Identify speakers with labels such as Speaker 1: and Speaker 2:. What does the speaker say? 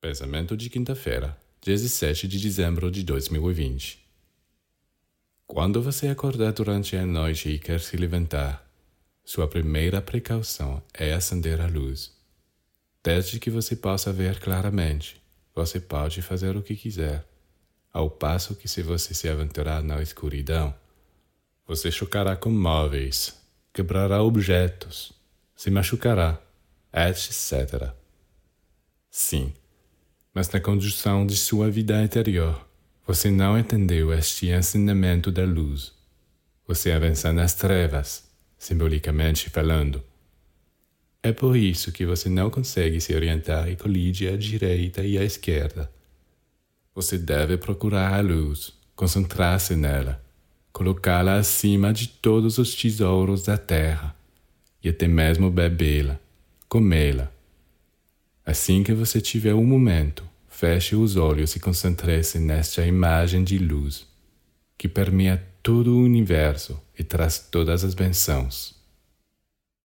Speaker 1: Pensamento de quinta-feira, 17 de dezembro de 2020. Quando você acordar durante a noite e quer se levantar, sua primeira precaução é acender a luz. Desde que você possa ver claramente, você pode fazer o que quiser, ao passo que se você se aventurar na escuridão, você chocará com móveis, quebrará objetos, se machucará, etc. Sim mas na condução de sua vida interior, você não entendeu este ensinamento da luz. Você avança nas trevas, simbolicamente falando. É por isso que você não consegue se orientar e colide à direita e à esquerda. Você deve procurar a luz, concentrar-se nela, colocá-la acima de todos os tesouros da terra e até mesmo bebê-la, comê-la. Assim que você tiver um momento, Feche os olhos e concentre-se nesta imagem de luz que permeia todo o universo e traz todas as bênçãos.